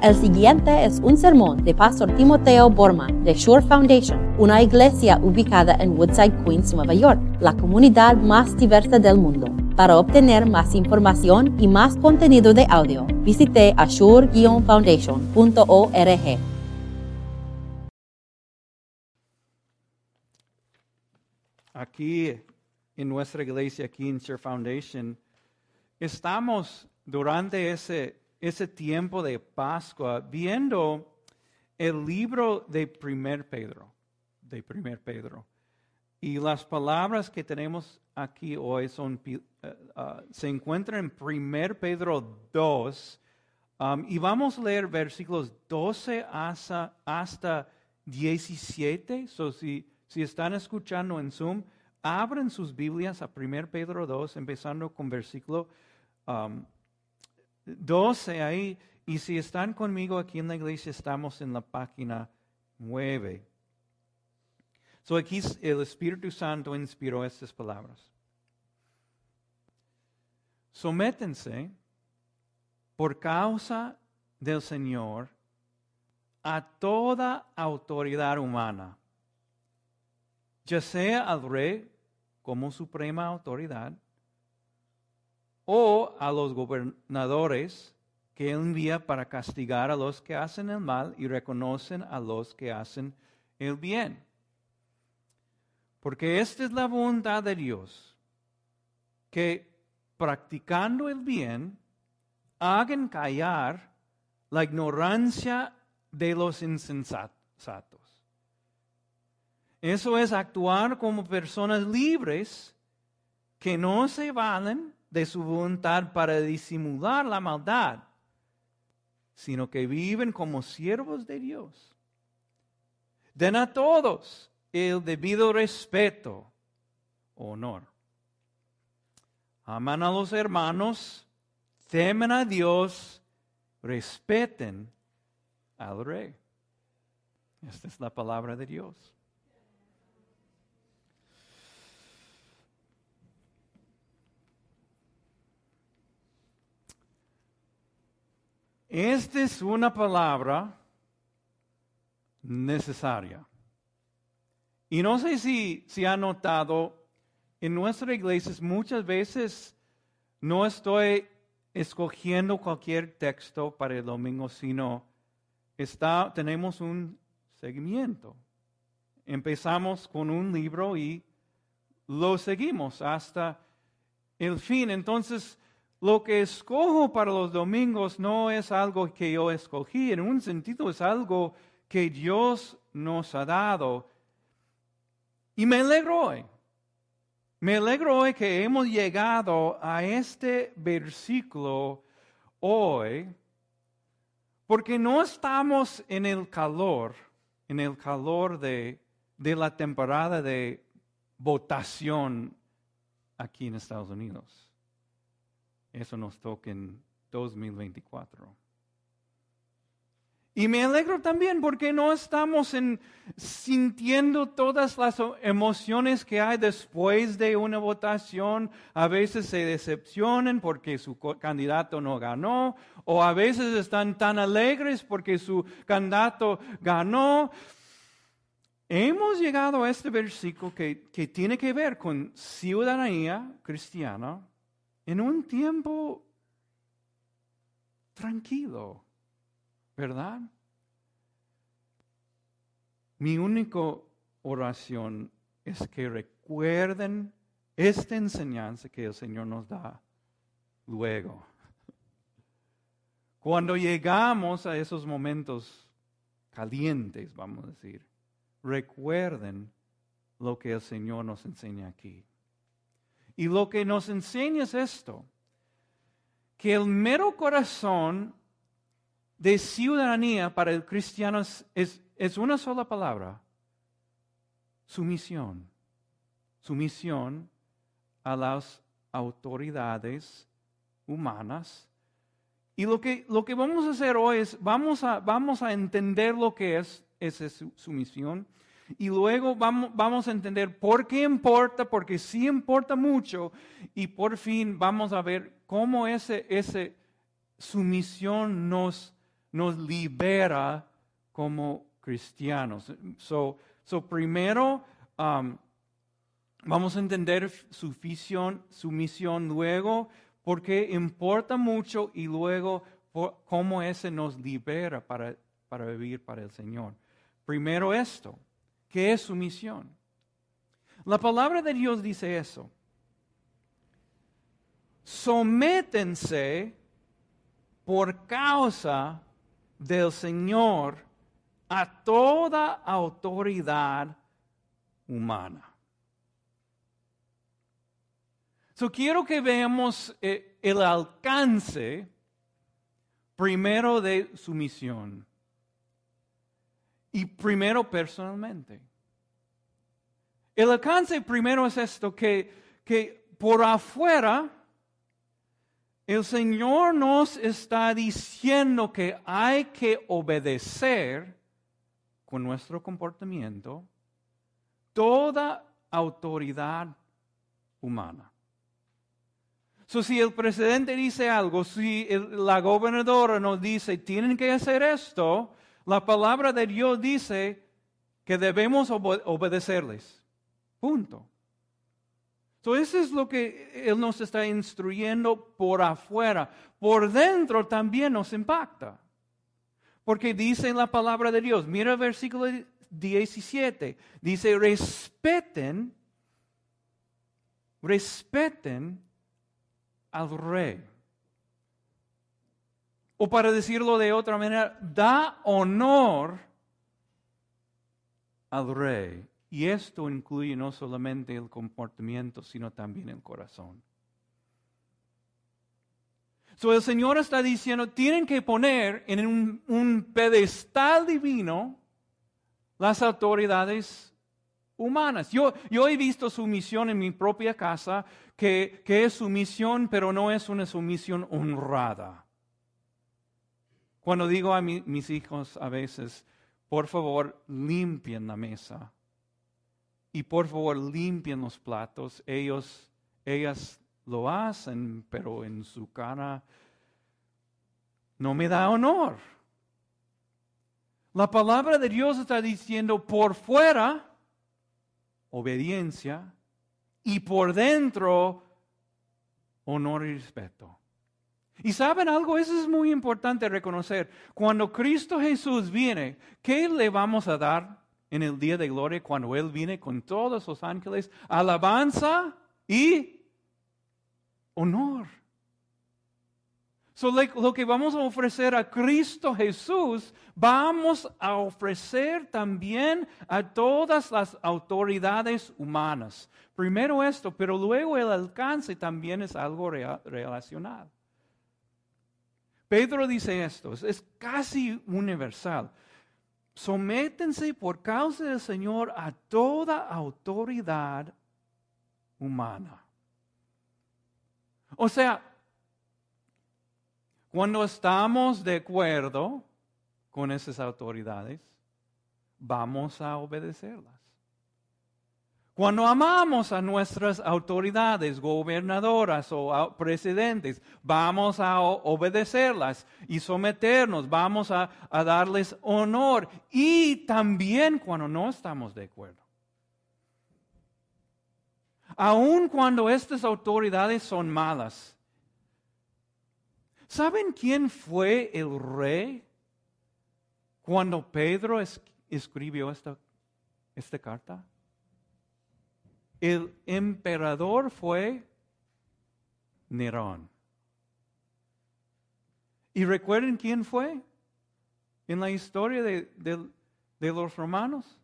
El siguiente es un sermón de Pastor Timoteo Borman de Shore Foundation, una iglesia ubicada en Woodside, Queens, Nueva York, la comunidad más diversa del mundo. Para obtener más información y más contenido de audio, visite ashore-foundation.org. Aquí en nuestra iglesia, aquí en Foundation, estamos durante ese ese tiempo de Pascua viendo el libro de Primer Pedro, de Primer Pedro. Y las palabras que tenemos aquí hoy son, uh, uh, se encuentran en Primer Pedro 2, um, y vamos a leer versículos 12 hasta, hasta 17. So, si, si están escuchando en Zoom, abren sus Biblias a Primer Pedro 2, empezando con versículo um, 12 ahí. Y si están conmigo aquí en la iglesia, estamos en la página 9. So aquí el Espíritu Santo inspiró estas palabras. Sométense por causa del Señor a toda autoridad humana, ya sea al rey como suprema autoridad, o a los gobernadores que envía para castigar a los que hacen el mal y reconocen a los que hacen el bien. Porque esta es la voluntad de Dios, que practicando el bien hagan callar la ignorancia de los insensatos. Eso es actuar como personas libres que no se valen de su voluntad para disimular la maldad, sino que viven como siervos de Dios. Den a todos el debido respeto, honor. Aman a los hermanos, temen a Dios, respeten al rey. Esta es la palabra de Dios. Esta es una palabra necesaria. Y no sé si se ha notado, en nuestra iglesia muchas veces no estoy escogiendo cualquier texto para el domingo, sino está, tenemos un seguimiento. Empezamos con un libro y lo seguimos hasta el fin. Entonces, lo que escojo para los domingos no es algo que yo escogí, en un sentido es algo que Dios nos ha dado. Y me alegro hoy. Me alegro hoy que hemos llegado a este versículo hoy, porque no estamos en el calor, en el calor de, de la temporada de votación aquí en Estados Unidos. Eso nos toca en 2024. Y me alegro también porque no estamos en, sintiendo todas las emociones que hay después de una votación. A veces se decepcionan porque su candidato no ganó, o a veces están tan alegres porque su candidato ganó. Hemos llegado a este versículo que, que tiene que ver con ciudadanía cristiana en un tiempo tranquilo, ¿verdad? Mi única oración es que recuerden esta enseñanza que el Señor nos da luego. Cuando llegamos a esos momentos calientes, vamos a decir, recuerden lo que el Señor nos enseña aquí. Y lo que nos enseña es esto, que el mero corazón de ciudadanía para el cristiano es, es, una sola palabra, sumisión. Sumisión a las autoridades humanas. Y lo que, lo que vamos a hacer hoy es, vamos a, vamos a entender lo que es esa sumisión y luego vamos, vamos a entender por qué importa, porque sí importa mucho. Y por fin vamos a ver cómo esa ese sumisión nos nos libera como cristianos. So, so primero um, vamos a entender su, visión, su misión luego, porque importa mucho y luego cómo ese nos libera para, para vivir para el Señor. Primero esto, ¿qué es su misión? La palabra de Dios dice eso. Sométense por causa del Señor a toda autoridad humana. So, quiero que veamos eh, el alcance primero de su misión y primero personalmente. El alcance primero es esto, que, que por afuera el Señor nos está diciendo que hay que obedecer con nuestro comportamiento toda autoridad humana. So, si el presidente dice algo, si la gobernadora nos dice, tienen que hacer esto, la palabra de Dios dice que debemos obedecerles. Punto. So, eso es lo que Él nos está instruyendo por afuera. Por dentro también nos impacta. Porque dice la palabra de Dios, mira el versículo 17, dice, respeten, respeten al rey. O para decirlo de otra manera, da honor al rey. Y esto incluye no solamente el comportamiento, sino también el corazón. So, el Señor está diciendo, tienen que poner en un, pedestal divino las autoridades humanas. Yo, yo, he visto su misión en mi propia casa, que, que es su misión, pero no es una sumisión honrada. Cuando digo a mis hijos a veces, por favor, limpien la mesa y por favor limpien los platos. Ellos, ellas lo hacen, pero en su cara no me da honor. La palabra de Dios está diciendo por fuera obediencia y por dentro honor y respeto. Y saben algo, eso es muy importante reconocer. Cuando Cristo Jesús viene, ¿qué le vamos a dar? en el día de gloria cuando Él viene con todos los ángeles, alabanza y honor. So, lo que vamos a ofrecer a Cristo Jesús, vamos a ofrecer también a todas las autoridades humanas. Primero esto, pero luego el alcance también es algo relacional. Pedro dice esto, es casi universal sométense por causa del Señor a toda autoridad humana. O sea, cuando estamos de acuerdo con esas autoridades, vamos a obedecerlas. Cuando amamos a nuestras autoridades, gobernadoras o presidentes, vamos a obedecerlas y someternos, vamos a, darles honor. Y también cuando no estamos de acuerdo. Aun cuando estas autoridades son malas. ¿Saben quién fue el rey cuando Pedro escribió esta, esta carta? El emperador fue Nerón. ¿Y recuerden quién fue en la historia de, los romanos?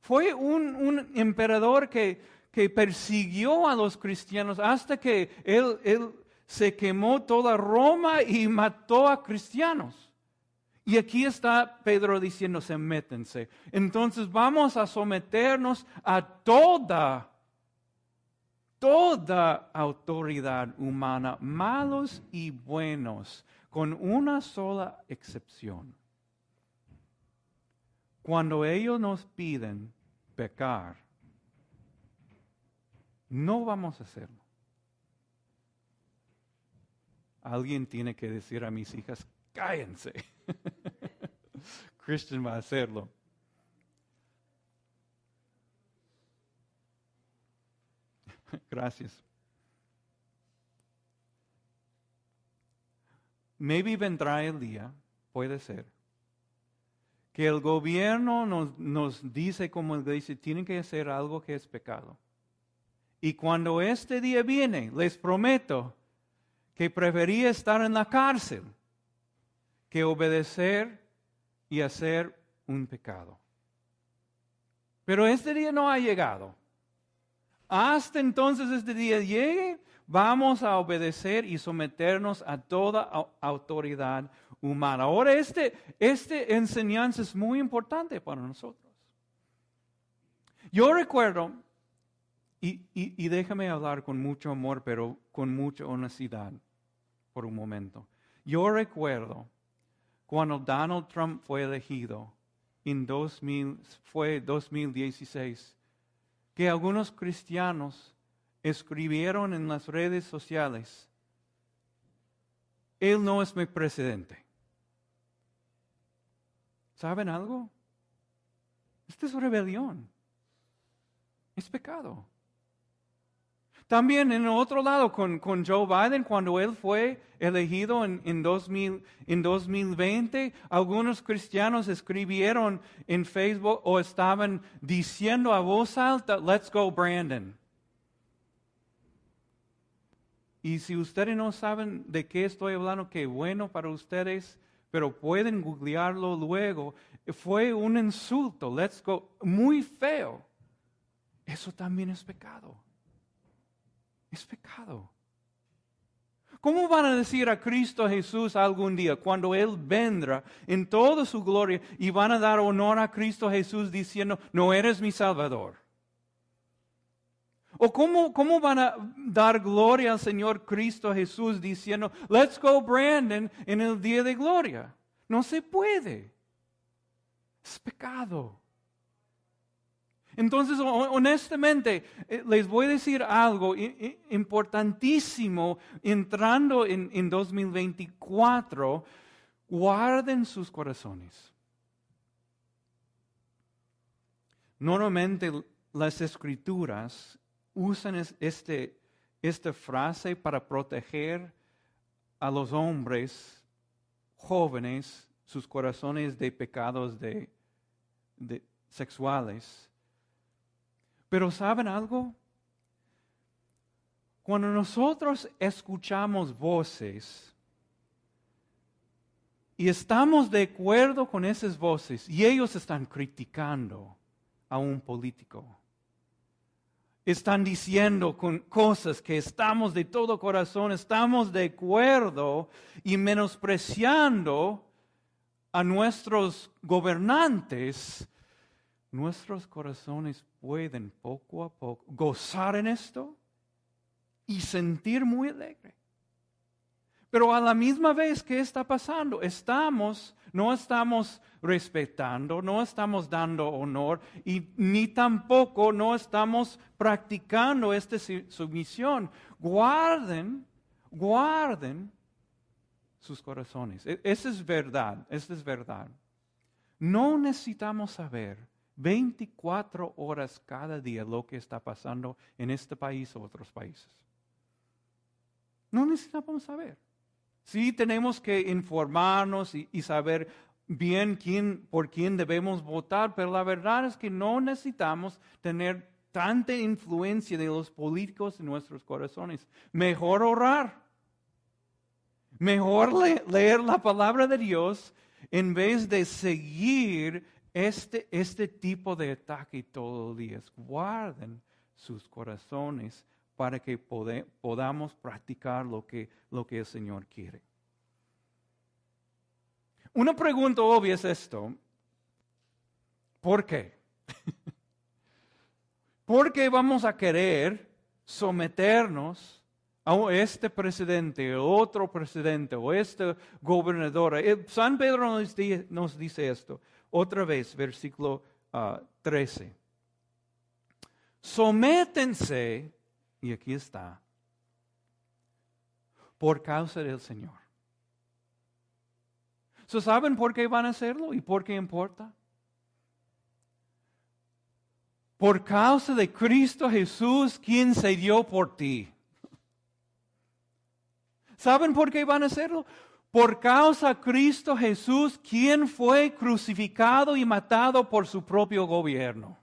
Fue un, emperador que, que, persiguió a los cristianos hasta que él, él se quemó toda Roma y mató a cristianos. Y aquí está Pedro diciendo, métense. Entonces vamos a someternos a toda, toda autoridad humana, malos y buenos, con una sola excepción. Cuando ellos nos piden pecar, no vamos a hacerlo. Alguien tiene que decir a mis hijas, Cállense. Christian va a hacerlo. Gracias. Maybe vendrá el día, puede ser, que el gobierno nos, nos dice como iglesia, tienen que hacer algo que es pecado. Y cuando este día viene, les prometo que prefería estar en la cárcel que obedecer y hacer un pecado. Pero este día no ha llegado. Hasta entonces este día llegue, vamos a obedecer y someternos a toda autoridad humana. Ahora, este, este enseñanza es muy importante para nosotros. Yo recuerdo, y, y déjame hablar con mucho amor, pero con mucha honestidad por un momento. Yo recuerdo cuando Donald Trump fue elegido en 2000, fue 2016 que algunos cristianos escribieron en las redes sociales, Él no es mi presidente. ¿Saben algo? Esta es rebelión. Es pecado. También en otro lado, con, Joe Biden, cuando él fue elegido en, en, 2000, en 2020, algunos cristianos escribieron en Facebook o estaban diciendo a voz alta, let's go Brandon. Y si ustedes no saben de qué estoy hablando, qué bueno para ustedes, pero pueden googlearlo luego. Fue un insulto, let's go, muy feo. Eso también es pecado. Es pecado. ¿Cómo van a decir a Cristo Jesús algún día, cuando Él vendrá en toda su gloria, y van a dar honor a Cristo Jesús diciendo, no eres mi Salvador? ¿O cómo, cómo van a dar gloria al Señor Cristo Jesús diciendo, let's go Brandon en el día de gloria? No se puede. Es pecado. Entonces, honestamente, eh, les voy a decir algo importantísimo entrando en, en 2024. Guarden sus corazones. Normalmente las escrituras usan este, esta frase para proteger a los hombres jóvenes sus corazones de pecados de, de sexuales. Pero ¿saben algo? Cuando nosotros escuchamos voces y estamos de acuerdo con esas voces y ellos están criticando a un político, están diciendo con cosas que estamos de todo corazón, estamos de acuerdo y menospreciando a nuestros gobernantes, nuestros corazones pueden poco a poco gozar en esto y sentir muy alegre. Pero a la misma vez, ¿qué está pasando? Estamos, no estamos respetando, no estamos dando honor y ni tampoco no estamos practicando esta sumisión. Guarden, guarden sus corazones. E-, esa es verdad, esa es verdad. No necesitamos saber 24 horas cada día lo que está pasando en este país o otros países. No necesitamos saber. Sí tenemos que informarnos y, saber bien quién, por quién debemos votar, pero la verdad es que no necesitamos tener tanta influencia de los políticos en nuestros corazones. Mejor orar. Mejor leer la palabra de Dios en vez de seguir este, este tipo de ataque todos los días. Guarden sus corazones para que podamos practicar lo que, lo que el Señor quiere. Una pregunta obvia es esto. ¿Por qué? ¿Por qué vamos a querer someternos a este presidente, otro presidente o este gobernador? Eh, San Pedro nos dice esto. Otra vez, versículo 13. Ah, Sométense, y aquí está, por causa del Señor. ¿Saben por qué van a hacerlo y por qué importa? Por causa de Cristo Jesús, quien se dio por ti. ¿Saben por qué van a hacerlo? Por causa de Cristo Jesús, quien fue crucificado y matado por su propio gobierno.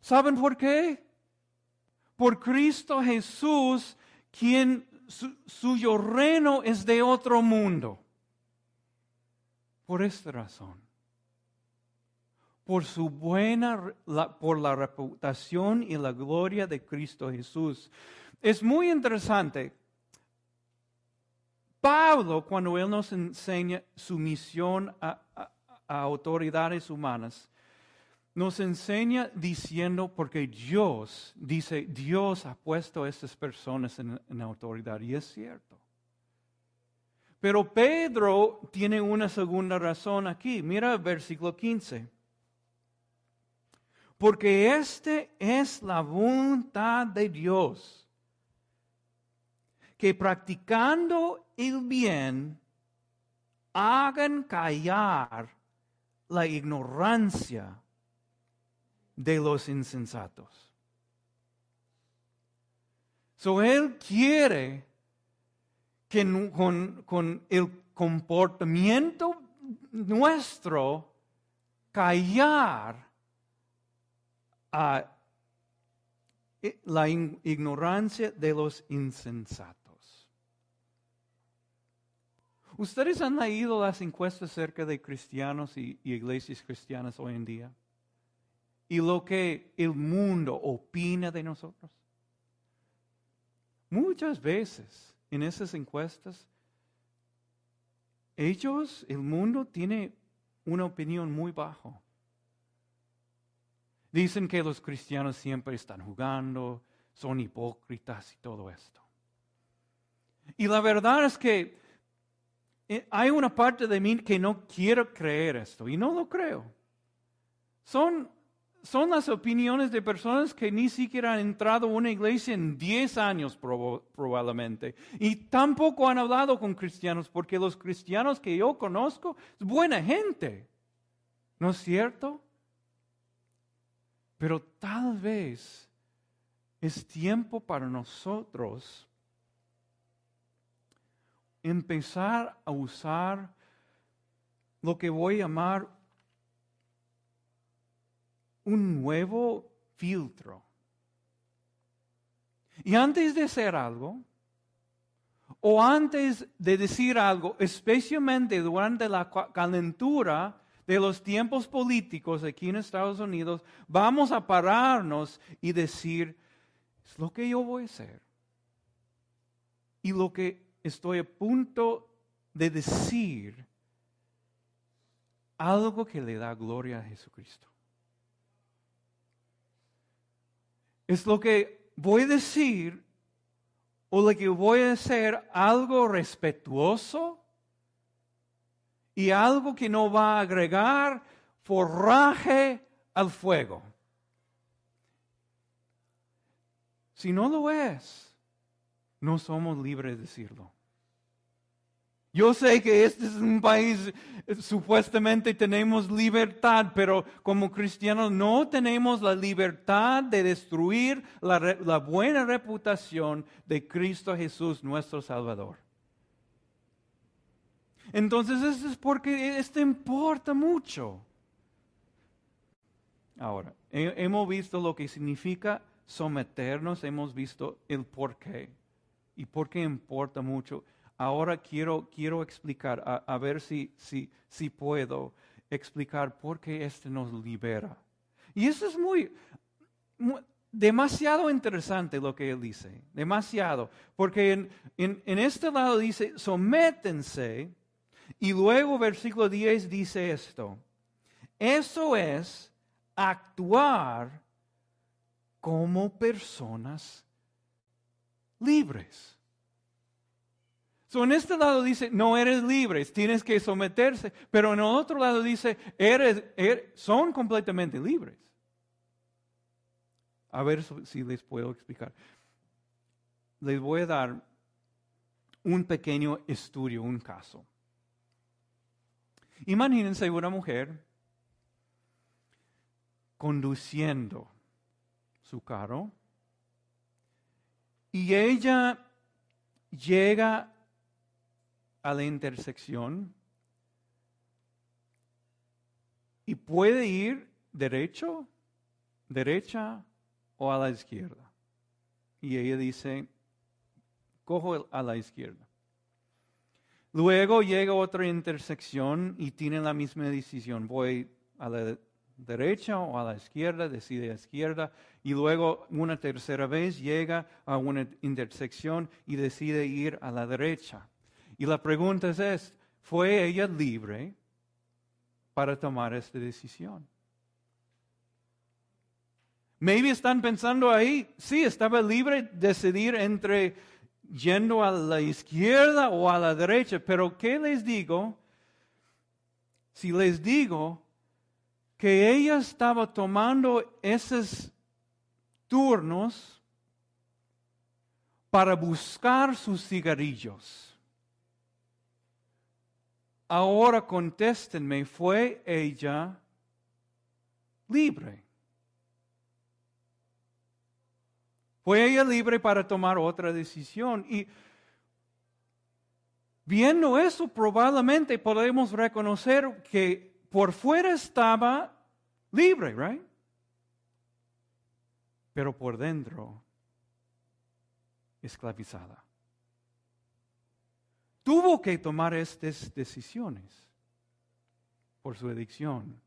¿Saben por qué? Por Cristo Jesús, quien suyo reino es de otro mundo. Por esta razón. Por su buena, por la reputación y la gloria de Cristo Jesús. Es muy interesante. Pablo, cuando él nos enseña su misión a autoridades humanas, nos enseña diciendo, porque Dios, dice, Dios ha puesto a estas personas en, autoridad, y es cierto. Pero Pedro tiene una segunda razón aquí. Mira el versículo 15. Porque este es la voluntad de Dios, que practicando el bien hagan callar la ignorancia de los insensatos. So, él quiere que con, el comportamiento nuestro callar a la ignorancia de los insensatos. ¿Ustedes han leído las encuestas acerca de cristianos y iglesias cristianas hoy en día? y lo que el mundo opina de nosotros? Muchas veces en esas encuestas, ellos, el mundo tiene una opinión muy bajo. Dicen que los cristianos siempre están jugando, son hipócritas y todo esto. Y la verdad es que hay una parte de mí que no quiero creer esto y no lo creo. Son son las opiniones de personas que ni siquiera han entrado a una iglesia en 10 años probablemente. Y tampoco han hablado con cristianos, porque los cristianos que yo conozco es buena gente. ¿No es cierto? Pero tal vez es tiempo para nosotros empezar a usar lo que voy a llamar un nuevo filtro. Y antes de hacer algo, o antes de decir algo, especialmente durante la calentura de los tiempos políticos aquí en Estados Unidos, vamos a pararnos y decir, es lo que yo voy a hacer. Y lo que estoy a punto de decir, algo que le da gloria a Jesucristo. es lo que voy a decir o lo que voy a hacer algo respetuoso y algo que no va a agregar forraje al fuego. Si no lo es, no somos libres de decirlo. Yo sé que este es un país, eh, supuestamente tenemos libertad, pero como cristianos no tenemos la libertad de destruir la, buena reputación de Cristo Jesús, nuestro Salvador. Entonces, eso es porque esto importa mucho. Ahora, hemos visto lo que significa someternos, hemos visto el por qué y por qué importa mucho ahora quiero, quiero explicar, a, ver si, si, si puedo explicar por qué este nos libera. Y eso es muy, demasiado interesante lo que él dice, demasiado, porque en, en, en, este lado dice, sométense, y luego versículo 10 dice esto, eso es actuar como personas libres. So, en este lado dice, no eres libre, tienes que someterse, pero en el otro lado dice, eres, er, son completamente libres. A ver si les puedo explicar. Les voy a dar un pequeño estudio, un caso. Imagínense una mujer conduciendo su carro y ella llega a la intersección y puede ir derecho, derecha o a la izquierda. Y ella dice, cojo a la izquierda. Luego llega otra intersección y tiene la misma decisión. Voy a la derecha o a la izquierda, decide a izquierda. Y luego una tercera vez llega a una intersección y decide ir a la derecha. Y la pregunta es, ¿fue ella libre para tomar esta decisión? Maybe están pensando ahí, sí, estaba libre de decidir entre yendo a la izquierda o a la derecha, pero ¿qué les digo? Si les digo que ella estaba tomando esos turnos para buscar sus cigarrillos. Ahora contéstenme, ¿fue ella libre? Fue ella libre para tomar otra decisión. Y viendo eso, probablemente podemos reconocer que por fuera estaba libre, ¿right? Pero por dentro, esclavizada. Tuvo que tomar estas decisiones por su adicción.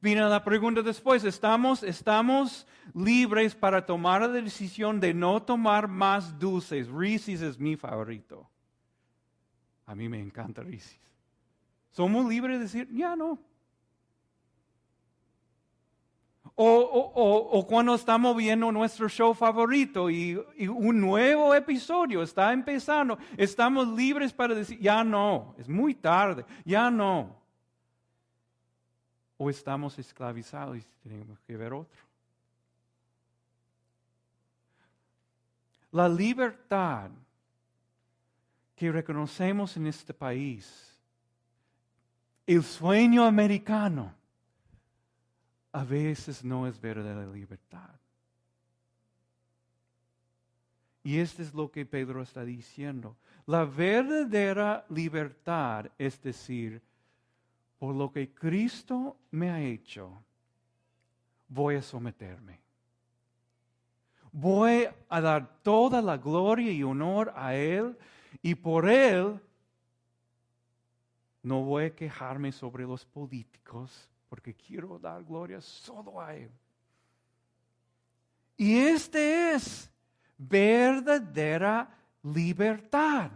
Vino la pregunta después, ¿estamos, ¿estamos libres para tomar la decisión de no tomar más dulces? Reese's es mi favorito. A mí me encanta Reese's. ¿Somos libres de decir, ya no? O, cuando estamos viendo nuestro show favorito y, un nuevo episodio está empezando, estamos libres para decir, ya no, es muy tarde, ya no o estamos esclavizados y tenemos que ver otro. La libertad que reconocemos en este país, el sueño americano, a veces no es verdadera libertad. Y esto es lo que Pedro está diciendo. La verdadera libertad, es decir, por lo que Cristo me ha hecho, voy a someterme. Voy a dar toda la gloria y honor a Él y por Él no voy a quejarme sobre los políticos porque quiero dar gloria solo a Él. Y este es verdadera libertad.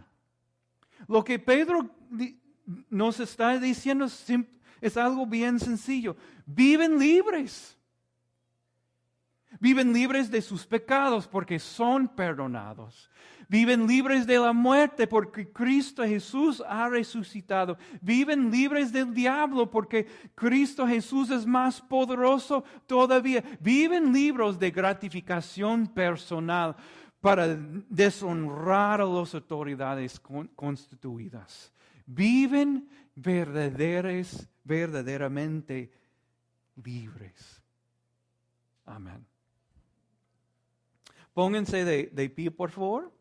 Lo que Pedro nos está diciendo es algo bien sencillo. Viven libres. Viven libres de sus pecados porque son perdonados. Viven libres de la muerte porque Cristo Jesús ha resucitado. Viven libres del diablo porque Cristo Jesús es más poderoso todavía. Viven libres de gratificación personal para deshonrar a las autoridades constituidas viven verdaderos, verdaderamente libres. Amén. Pónganse de, de pie, por favor.